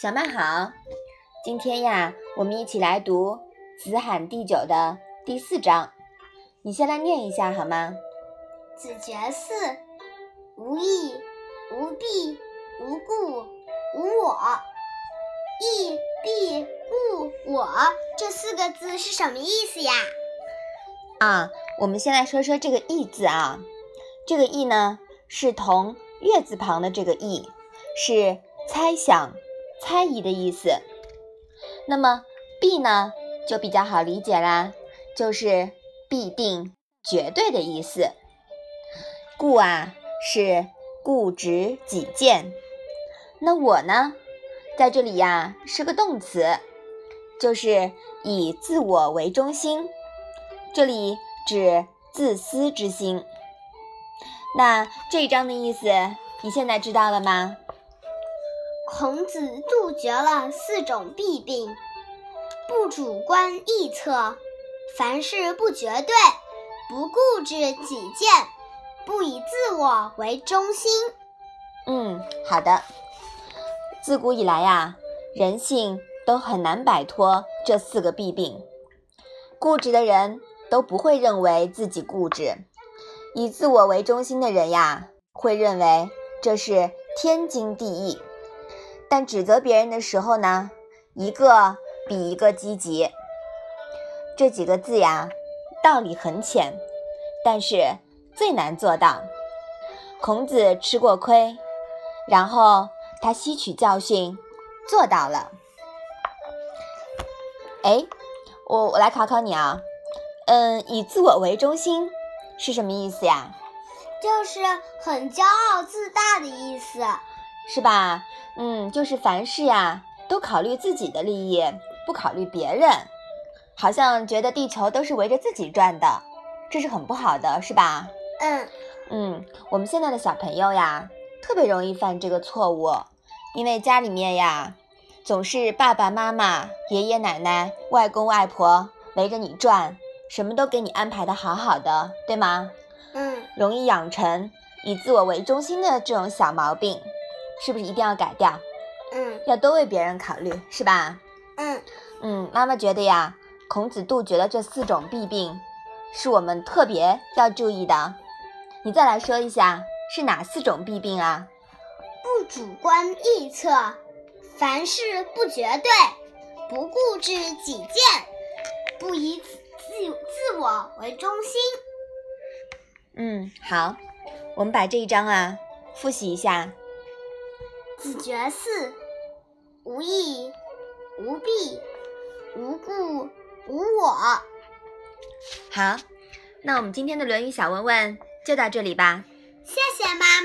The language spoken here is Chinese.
小曼好，今天呀，我们一起来读《子罕第九》的第四章。你先来念一下好吗？子绝四，无义，无弊，无故，无我。义、必、故、我这四个字是什么意思呀？啊，我们先来说说这个“义”字啊。这个“义”呢，是同月字旁的这个“义”，是猜想。猜疑的意思，那么必呢就比较好理解啦，就是必定、绝对的意思。固啊是固执己见，那我呢在这里呀是个动词，就是以自我为中心，这里指自私之心。那这一章的意思你现在知道了吗？孔子杜绝了四种弊病：不主观臆测，凡事不绝对，不固执己见，不以自我为中心。嗯，好的。自古以来呀，人性都很难摆脱这四个弊病。固执的人都不会认为自己固执，以自我为中心的人呀，会认为这是天经地义。但指责别人的时候呢，一个比一个积极。这几个字呀，道理很浅，但是最难做到。孔子吃过亏，然后他吸取教训，做到了。哎，我我来考考你啊，嗯，以自我为中心是什么意思呀？就是很骄傲自大的意思。是吧？嗯，就是凡事呀都考虑自己的利益，不考虑别人，好像觉得地球都是围着自己转的，这是很不好的，是吧？嗯嗯，我们现在的小朋友呀，特别容易犯这个错误，因为家里面呀总是爸爸妈妈、爷爷奶奶、外公外婆围着你转，什么都给你安排的好好的，对吗？嗯，容易养成以自我为中心的这种小毛病。是不是一定要改掉？嗯，要多为别人考虑，是吧？嗯嗯，妈妈觉得呀，孔子杜绝了这四种弊病，是我们特别要注意的。你再来说一下，是哪四种弊病啊？不主观臆测，凡事不绝对，不固执己见，不以自自我为中心。嗯，好，我们把这一章啊复习一下。子绝嗣，无义，无弊，无故，无我。好，那我们今天的《论语》小问问就到这里吧。谢谢妈。